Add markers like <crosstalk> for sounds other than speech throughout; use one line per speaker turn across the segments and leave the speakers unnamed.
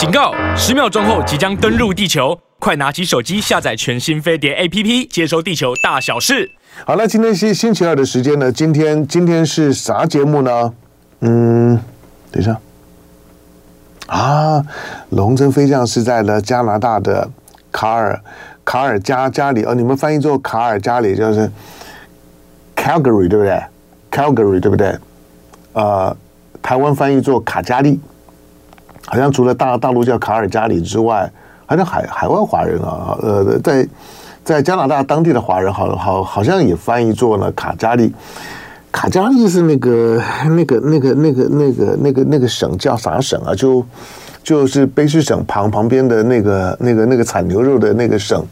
警告！十秒钟后即将登陆地球，快拿起手机下载全新飞碟 APP，接收地球大小事。
好了，今天星星期二的时间呢？今天今天是啥节目呢？嗯，等一下啊，龙争飞将是在了加拿大的卡尔卡尔加加里哦，你们翻译做卡尔加里就是 Calgary 对不对？Calgary 对不对？呃，台湾翻译做卡加利，好像除了大大陆叫卡尔加里之外，好像海海外华人啊，呃，在在加拿大当地的华人好，好好像也翻译做了卡加利。卡加利是那个那个那个那个那个那个那个省叫啥省啊？就就是卑诗省旁旁边的那个那个那个产牛肉的那个省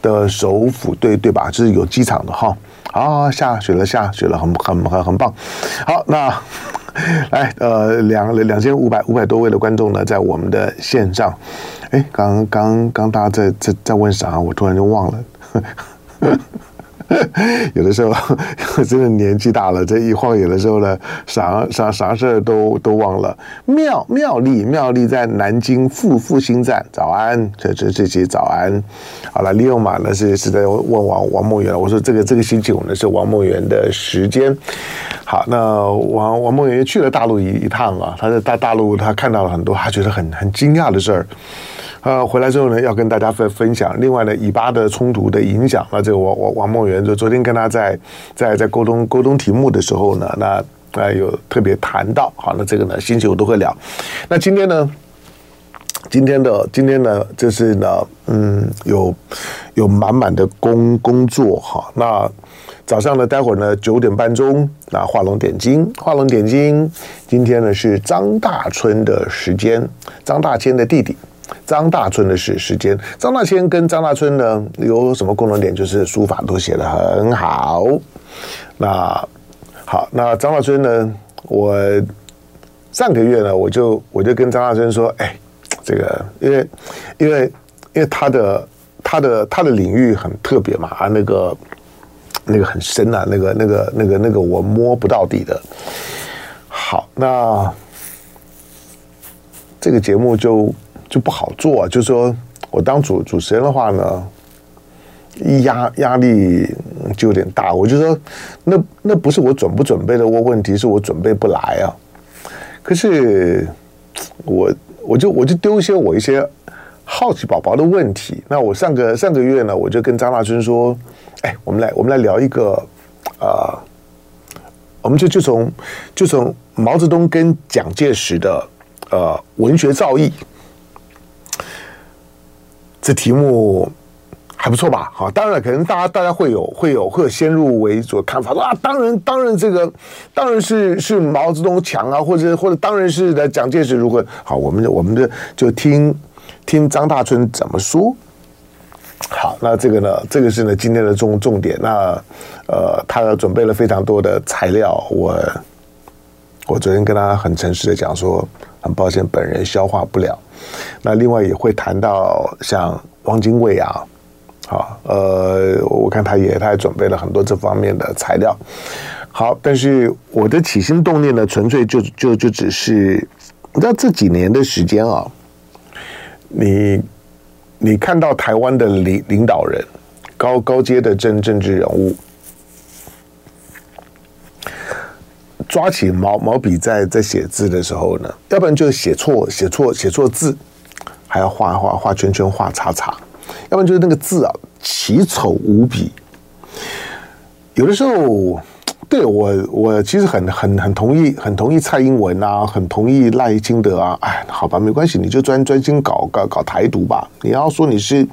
的首府，对对吧？就是有机场的哈。好，下雪了，下雪了，很很很很棒。好，那 <laughs> 来呃两两千五百五百多位的观众呢，在我们的线上。哎，刚刚刚大家在在在问啥？我突然就忘了。<laughs> 有的时候 <laughs> 真的年纪大了，这一晃眼的时候呢，啥啥啥事儿都都忘了。妙妙丽妙丽在南京复复兴站，早安，这这这些早安。好了，利用马呢是是在问王王梦圆，我说这个这个星期五呢是王梦圆的时间。好，那王王梦圆去了大陆一一趟啊，他在大大陆他看到了很多他觉得很很惊讶的事儿。呃，回来之后呢，要跟大家分分享。另外呢，以巴的冲突的影响，那这个我我王梦圆就昨天跟他在在在沟通沟通题目的时候呢，那呃有特别谈到。好，那这个呢，星期五都会聊。那今天呢，今天的今天呢，就是呢，嗯，有有满满的工工作哈。那早上呢，待会儿呢九点半钟，那画龙点睛，画龙点睛。今天呢是张大春的时间，张大千的弟弟。张大春的时时间，张大千跟张大春呢有什么共同点？就是书法都写得很好。那好，那张大春呢？我上个月呢，我就我就跟张大春说，哎，这个因为因为因为他的他的他的领域很特别嘛，啊，那个那个很深啊，那个那个那个那个我摸不到底的。好，那这个节目就。就不好做，就是说我当主主持人的话呢，压压力就有点大。我就说，那那不是我准不准备的问题，是我准备不来啊。可是我我就我就丢一些我一些好奇宝宝的问题。那我上个上个月呢，我就跟张大春说，哎，我们来我们来聊一个啊、我们就就从就从毛泽东跟蒋介石的呃文学造诣。这题目还不错吧？好，当然了可能大家大家会有会有会有先入为主的看法，说啊，当然当然这个当然是是毛泽东强啊，或者或者当然是的蒋介石如何好，我们就我们就就听听张大春怎么说。好，那这个呢，这个是呢今天的重重点。那呃，他准备了非常多的材料，我我昨天跟他很诚实的讲说，很抱歉，本人消化不了。那另外也会谈到像汪精卫啊，好，呃，我看他也他也准备了很多这方面的材料。好，但是我的起心动念呢，纯粹就就就只是，你知道这几年的时间啊，你你看到台湾的领领导人，高高阶的政政治人物。抓起毛毛笔在在写字的时候呢，要不然就写错写错写错字，还要画画画圈圈画叉叉，要不然就是那个字啊奇丑无比。有的时候，对我我其实很很很同意很同意蔡英文啊，很同意赖清德啊。哎，好吧，没关系，你就专专心搞搞搞台独吧。你要说你是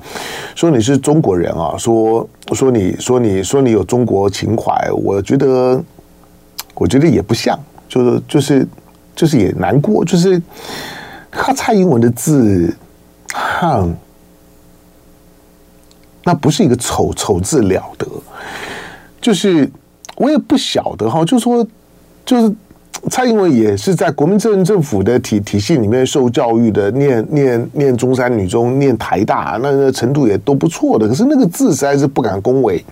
说你是中国人啊，说说你说你说你有中国情怀，我觉得。我觉得也不像，就是就是就是也难过，就是他蔡英文的字，哼，那不是一个丑丑字了得，就是我也不晓得哈，就说就是蔡英文也是在国民政政府的体体系里面受教育的，念念念中山女中，念台大，那个程度也都不错的，可是那个字实在是不敢恭维。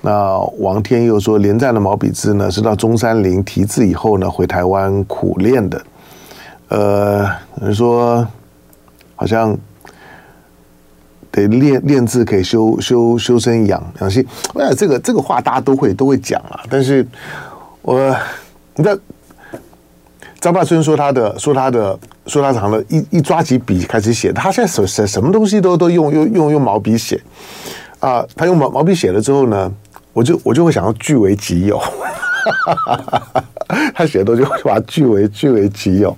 那王天佑说，连战的毛笔字呢，是到中山陵题字以后呢，回台湾苦练的。呃，人说好像得练练字可以修修修身养养性。哎，这个这个话大家都会都会讲啊，但是我你知道。张大春说他的说他的说他长了一一抓起笔开始写，他现在什什什么东西都都用用用用毛笔写啊，他用毛毛笔写了之后呢，我就我就会想要据为己有，他写的东西会把它据为据为己有。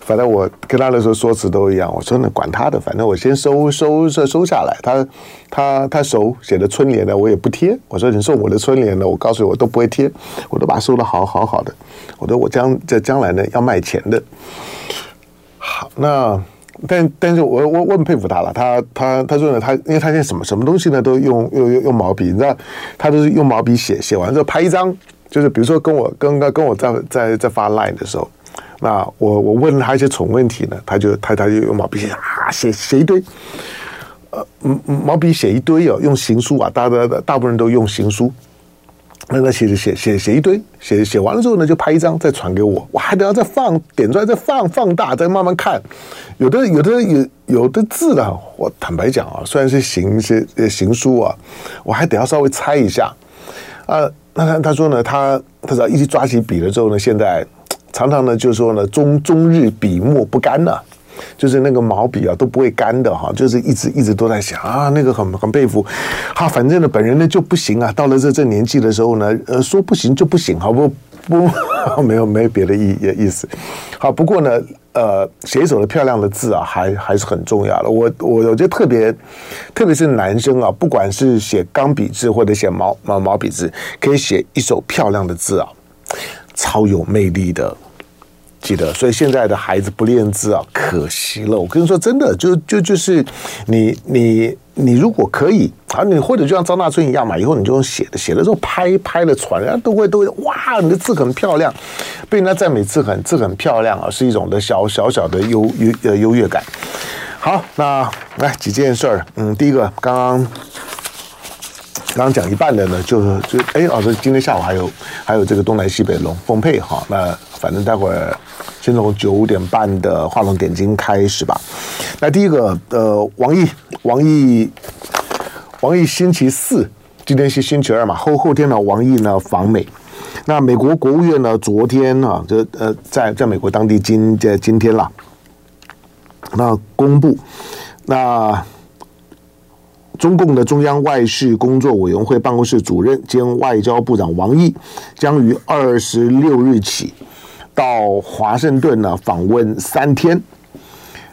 反正我跟他的时候说辞都一样，我说那管他的，反正我先收收收收下来。他他他手写的春联呢，我也不贴。我说你送我的春联呢，我告诉你我都不会贴，我都把它收的好好好的。我说我将在将来呢要卖钱的。好，那但但是我我我很佩服他了，他他他说呢，他因为他现在什么什么东西呢都用用用用毛笔，你知道，他都是用毛笔写，写完之后拍一张，就是比如说跟我跟跟跟我在在在发 line 的时候。那我我问他一些蠢问题呢，他就他他就用毛笔写啊，写写一堆，呃，毛笔写一堆哦，用行书啊，大大大部分人都用行书，那那写写写写一堆，写写完了之后呢，就拍一张再传给我，我还得要再放点出来，再放放大，再慢慢看，有的有的有有的字呢，我坦白讲啊，虽然是行些行书啊，我还得要稍微猜一下，啊，那他他说呢，他他只要一抓起笔了之后呢，现在。常常呢，就是说呢，终终日笔墨不干呢，就是那个毛笔啊都不会干的哈，就是一直一直都在想啊，那个很很佩服，哈，反正呢本人呢就不行啊，到了这这年纪的时候呢，呃，说不行就不行，好不不，<laughs> 没有没有别的意意思，好，不过呢，呃，写一手的漂亮的字啊，还还是很重要的。我我我觉得特别，特别是男生啊，不管是写钢笔字或者写毛毛毛笔字，可以写一手漂亮的字啊，超有魅力的。记得，所以现在的孩子不练字啊，可惜了。我跟你说，真的，就就就是你你你如果可以啊，你或者就像张大春一样嘛，以后你就用写的，写的时候拍拍了传，人家都会都会哇，你的字很漂亮，被人家赞美字很字很漂亮啊，是一种的小小小的优优呃优越感。好，那来几件事儿，嗯，第一个刚刚刚刚讲一半的呢，就是就哎，老师今天下午还有还有这个东南西北龙凤配哈，那反正待会儿。先从九点半的画龙点睛开始吧。那第一个，呃，王毅，王毅，王毅星期四，今天是星期二嘛，后后天呢，王毅呢访美。那美国国务院呢，昨天啊，这呃，在在美国当地今在今天啦，那公布，那中共的中央外事工作委员会办公室主任兼外交部长王毅，将于二十六日起。到华盛顿呢访问三天，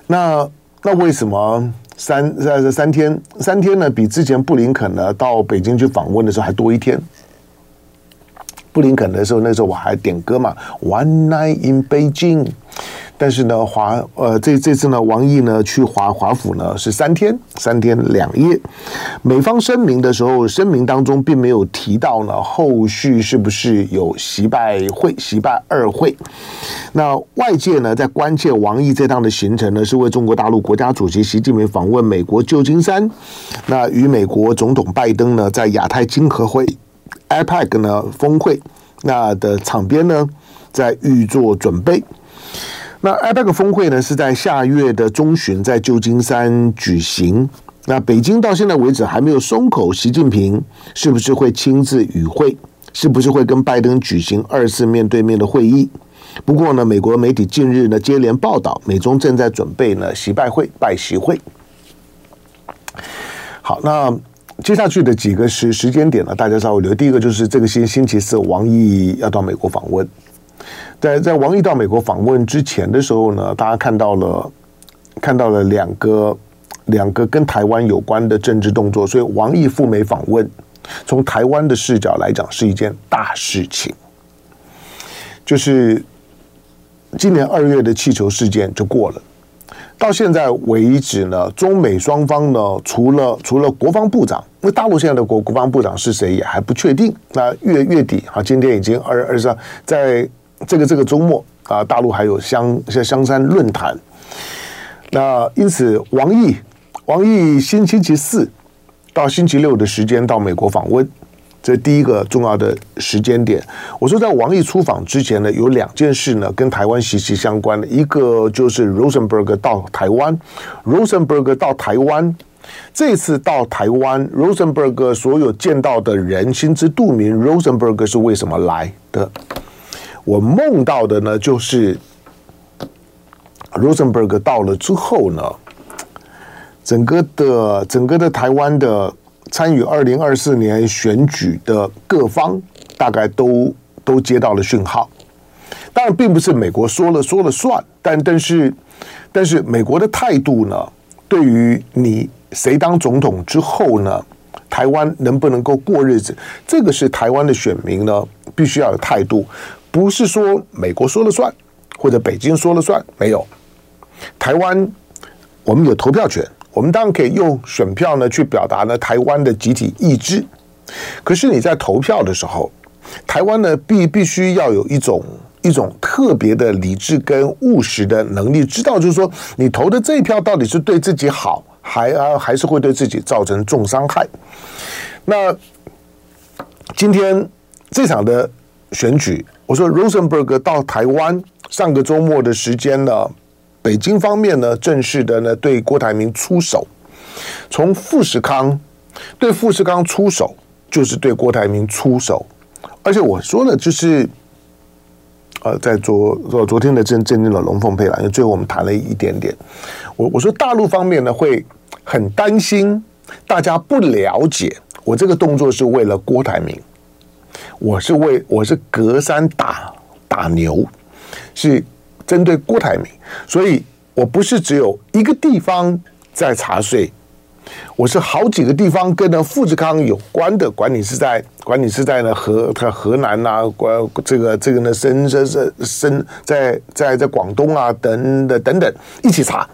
那那为什么三在三天三天呢？比之前布林肯呢到北京去访问的时候还多一天。布林肯的时候，那时候我还点歌嘛，One Night in Beijing。但是呢，华呃，这这次呢，王毅呢去华华府呢是三天三天两夜。美方声明的时候，声明当中并没有提到呢后续是不是有习拜会、习拜二会。那外界呢在关切王毅这趟的行程呢，是为中国大陆国家主席习近平访问美国旧金山，那与美国总统拜登呢在亚太经合会 APEC 呢峰会那的场边呢在预做准备。那 APEC 峰会呢是在下月的中旬在旧金山举行。那北京到现在为止还没有松口，习近平是不是会亲自与会？是不是会跟拜登举行二次面对面的会议？不过呢，美国媒体近日呢接连报道，美中正在准备呢习拜会、拜习会。好，那接下去的几个时时间点呢，大家稍微留意。第一个就是这个星星期四，王毅要到美国访问。在在王毅到美国访问之前的时候呢，大家看到了看到了两个两个跟台湾有关的政治动作，所以王毅赴美访问，从台湾的视角来讲是一件大事情。就是今年二月的气球事件就过了，到现在为止呢，中美双方呢，除了除了国防部长，因为大陆现在的国国防部长是谁也还不确定。那月月底啊，今天已经二二十在。这个这个周末啊，大陆还有香香山论坛，那因此王毅王毅星星期四到星期六的时间到美国访问，这第一个重要的时间点。我说，在王毅出访之前呢，有两件事呢跟台湾息息相关的，一个就是 Rosenberg 到台湾，Rosenberg 到台湾，这次到台湾，Rosenberg 所有见到的人心知肚明，Rosenberg 是为什么来的。我梦到的呢，就是 Rosenberg 到了之后呢，整个的整个的台湾的。参与二零二四年选举的各方，大概都都接到了讯号。当然，并不是美国说了说了算，但但是但是美国的态度呢？对于你谁当总统之后呢，台湾能不能够过日子，这个是台湾的选民呢必须要有态度，不是说美国说了算或者北京说了算，没有。台湾我们有投票权。我们当然可以用选票呢去表达呢台湾的集体意志，可是你在投票的时候，台湾呢必必须要有一种一种特别的理智跟务实的能力，知道就是说你投的这一票到底是对自己好，还啊还是会对自己造成重伤害。那今天这场的选举，我说 Rosenberg 到台湾上个周末的时间呢。北京方面呢，正式的呢对郭台铭出手，从富士康对富士康出手，就是对郭台铭出手。而且我说呢，就是呃，在昨昨昨天的震震惊了龙凤配了，因为最后我们谈了一点点。我我说大陆方面呢会很担心，大家不了解我这个动作是为了郭台铭，我是为我是隔山打打牛，是。针对郭台铭，所以我不是只有一个地方在查税，我是好几个地方跟呢富士康有关的，管你是在管你是在呢河河南呐，管这个这个呢深深深深在在在广东啊等等等等一起查。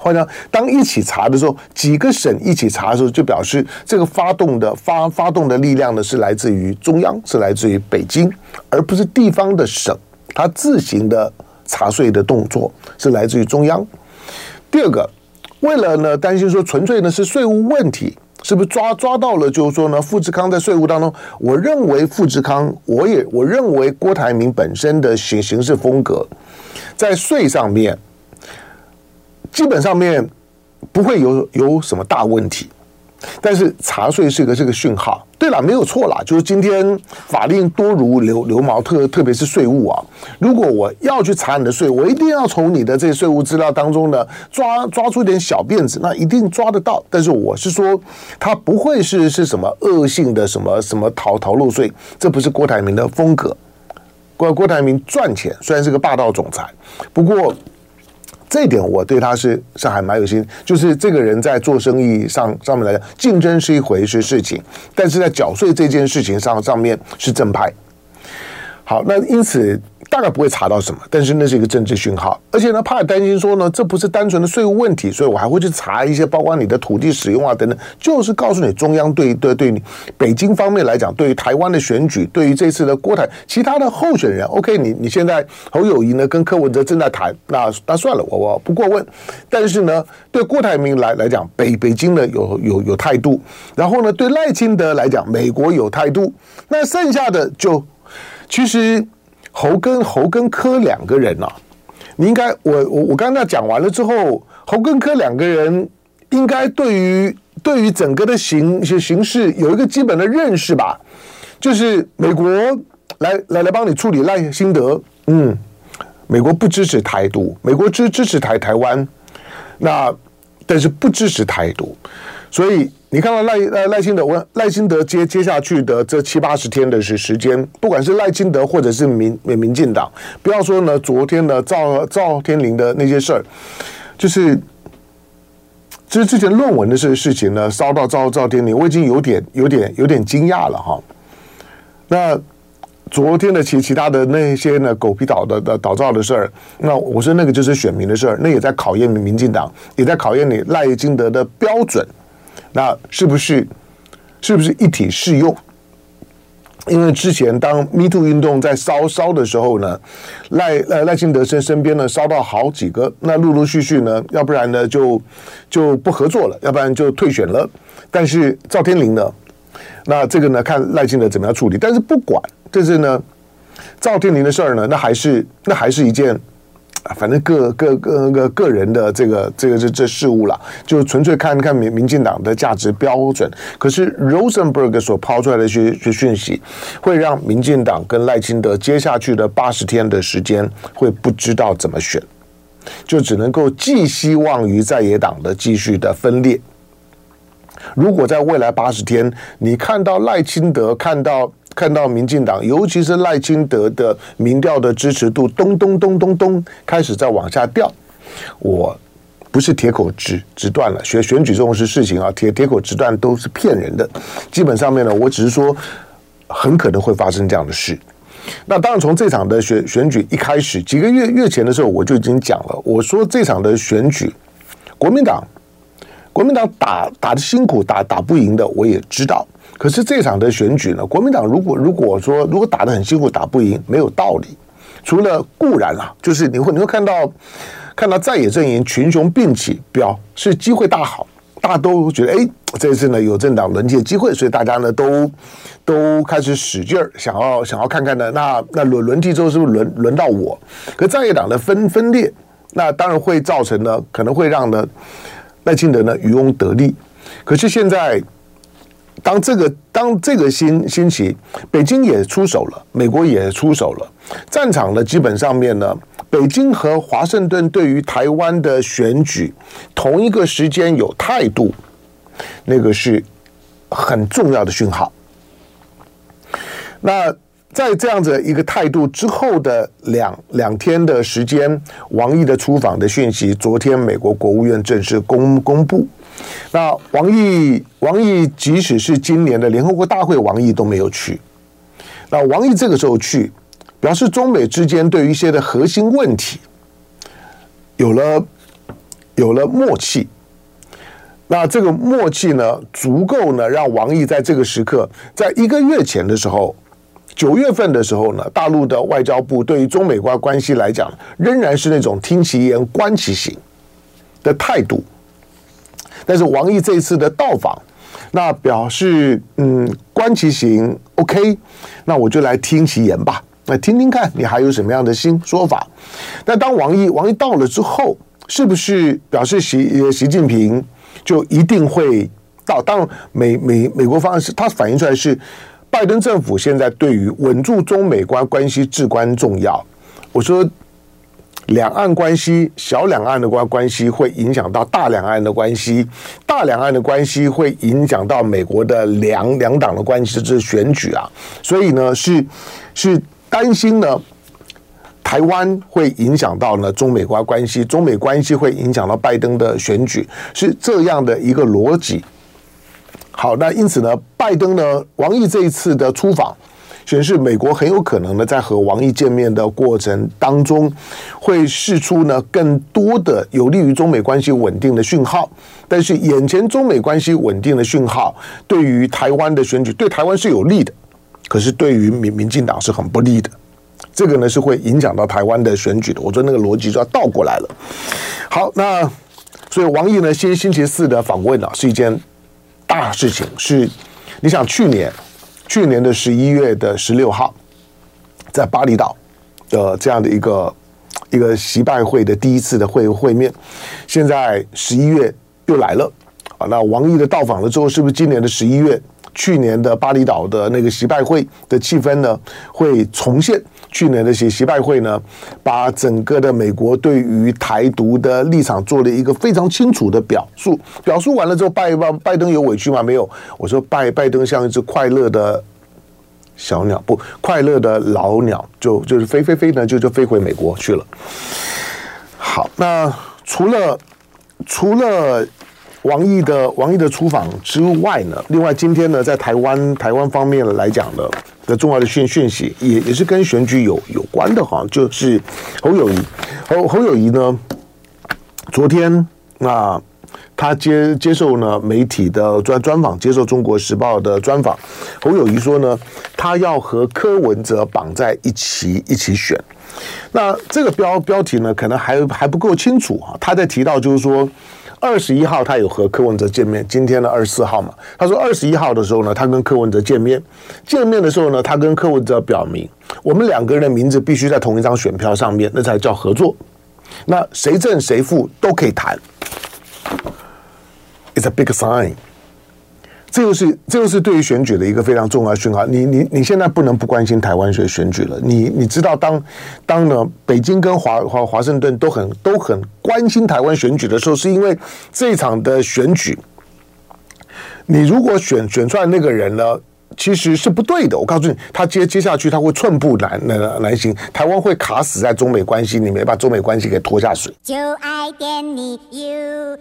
或者当一起查的时候，几个省一起查的时候，就表示这个发动的发发动的力量呢是来自于中央，是来自于北京，而不是地方的省。他自行的查税的动作是来自于中央。第二个，为了呢担心说纯粹呢是税务问题，是不是抓抓到了？就是说呢，富士康在税务当中，我认为富士康，我也我认为郭台铭本身的行行事风格，在税上面基本上面不会有有什么大问题。但是查税是个这个讯号，对了，没有错啦，就是今天法令多如牛牛毛，特特别是税务啊。如果我要去查你的税，我一定要从你的这些税务资料当中呢抓抓出一点小辫子，那一定抓得到。但是我是说，他不会是是什么恶性的什么什么逃逃漏税，这不是郭台铭的风格。郭郭台铭赚钱虽然是个霸道总裁，不过。这一点我对他是是还蛮有心，就是这个人在做生意上上面来讲，竞争是一回事事情，但是在缴税这件事情上上面是正派。好，那因此。大概不会查到什么，但是那是一个政治讯号，而且呢，怕担心说呢，这不是单纯的税务问题，所以我还会去查一些，包括你的土地使用啊等等，就是告诉你中央对对对你北京方面来讲，对于台湾的选举，对于这次的郭台其他的候选人，OK，你你现在侯友宜呢跟柯文哲正在谈，那那算了，我我不过问，但是呢，对郭台铭来来讲，北北京呢有有有态度，然后呢，对赖清德来讲，美国有态度，那剩下的就其实。侯跟侯跟柯两个人啊，你应该我我我刚刚讲完了之后，侯跟柯两个人应该对于对于整个的形形势有一个基本的认识吧，就是美国来来来帮你处理赖心德，嗯，美国不支持台独，美国支支持台台湾，那但是不支持台独，所以。你看到赖呃赖清德，我赖清德接接下去的这七八十天的时时间，不管是赖清德或者是民民进党，不要说呢，昨天的赵赵天林的那些事儿，就是就是之前论文的事事情呢，烧到赵赵天林，我已经有点有点有点惊讶了哈。那昨天的其其他的那些呢狗皮倒的的倒灶的事儿，那我说那个就是选民的事儿，那也在考验民进党，也在考验你赖清德的标准。那是不是是不是一体适用？因为之前当 Me Too 运动在烧烧的时候呢，赖赖赖清德身身边呢烧到好几个，那陆陆续续呢，要不然呢就就不合作了，要不然就退选了。但是赵天麟呢，那这个呢，看赖清德怎么样处理。但是不管，这是呢，赵天麟的事儿呢，那还是那还是一件。反正各各各个个人的这个这个这这事物了，就纯粹看看民民进党的价值标准。可是 Rosenberg 所抛出来的一些讯息，会让民进党跟赖清德接下去的八十天的时间会不知道怎么选，就只能够寄希望于在野党的继续的分裂。如果在未来八十天，你看到赖清德看到。看到民进党，尤其是赖清德的民调的支持度咚咚咚咚咚开始在往下掉，我不是铁口直直断了，选选举这种事事情啊，铁铁口直断都是骗人的。基本上面呢，我只是说很可能会发生这样的事。那当然，从这场的选选举一开始，几个月月前的时候，我就已经讲了，我说这场的选举，国民党国民党打打的辛苦，打打不赢的，我也知道。可是这场的选举呢，国民党如果如果说如果打得很辛苦，打不赢，没有道理。除了固然啦，就是你会你会看到看到在野阵营群雄并起，表示机会大好，大家都觉得哎，这次呢有政党轮替的机会，所以大家呢都都开始使劲儿，想要想要看看呢，那那轮轮替之后是不是轮轮到我？可在野党的分分裂，那当然会造成呢，可能会让呢赖清德呢渔翁得利。可是现在。当这个当这个星星期，北京也出手了，美国也出手了，战场的基本上面呢，北京和华盛顿对于台湾的选举同一个时间有态度，那个是很重要的讯号。那在这样子一个态度之后的两两天的时间，王毅的出访的讯息，昨天美国国务院正式公公布。那王毅，王毅即使是今年的联合国大会，王毅都没有去。那王毅这个时候去，表示中美之间对于一些的核心问题有了有了默契。那这个默契呢，足够呢让王毅在这个时刻，在一个月前的时候，九月份的时候呢，大陆的外交部对于中美关关系来讲，仍然是那种听其言观其行的态度。但是王毅这一次的到访，那表示嗯，观其行，OK，那我就来听其言吧，来听听看你还有什么样的新说法。那当王毅王毅到了之后，是不是表示习习近平就一定会到？当美美美国方案是它反映出来是拜登政府现在对于稳住中美关关系至关重要。我说。两岸关系，小两岸的关关系会影响到大两岸的关系，大两岸的关系会影响到美国的两两党的关系，这是选举啊，所以呢是是担心呢台湾会影响到呢中美关关系，中美关系会影响到拜登的选举，是这样的一个逻辑。好，那因此呢，拜登呢，王毅这一次的出访。显示美国很有可能呢，在和王毅见面的过程当中，会释出呢更多的有利于中美关系稳定的讯号。但是眼前中美关系稳定的讯号，对于台湾的选举，对台湾是有利的，可是对于民民进党是很不利的。这个呢是会影响到台湾的选举的。我觉得那个逻辑就要倒过来了。好，那所以王毅呢，先星期四的访问啊，是一件大事情。是你想去年。去年的十一月的十六号，在巴厘岛的这样的一个一个习拜会的第一次的会会面，现在十一月又来了啊！那王毅的到访了之后，是不是今年的十一月？去年的巴厘岛的那个习拜会的气氛呢，会重现去年的习习拜会呢，把整个的美国对于台独的立场做了一个非常清楚的表述。表述完了之后，拜拜拜登有委屈吗？没有。我说拜拜登像一只快乐的小鸟，不快乐的老鸟，就就是飞飞飞呢，就就飞回美国去了。好，那除了除了。王毅的王毅的出访之外呢，另外今天呢，在台湾台湾方面来讲呢，的重要的讯讯息也也是跟选举有有关的哈，就是侯友谊侯侯友谊呢，昨天啊，他接接受呢媒体的专专访，接受中国时报的专访，侯友谊说呢，他要和柯文哲绑在一起一起选，那这个标标题呢，可能还还不够清楚啊，他在提到就是说。二十一号他有和柯文哲见面，今天的二十四号嘛，他说二十一号的时候呢，他跟柯文哲见面，见面的时候呢，他跟柯文哲表明，我们两个人的名字必须在同一张选票上面，那才叫合作。那谁正谁负都可以谈，It's a big sign。这又是这又是对于选举的一个非常重要的讯号。你你你现在不能不关心台湾选选举了。你你知道当当呢，北京跟华华华盛顿都很都很关心台湾选举的时候，是因为这一场的选举，你如果选选出来那个人呢，其实是不对的。我告诉你，他接接下去他会寸步难难难行，台湾会卡死在中美关系里面，把中美关系给拖下水。就爱点你 UFO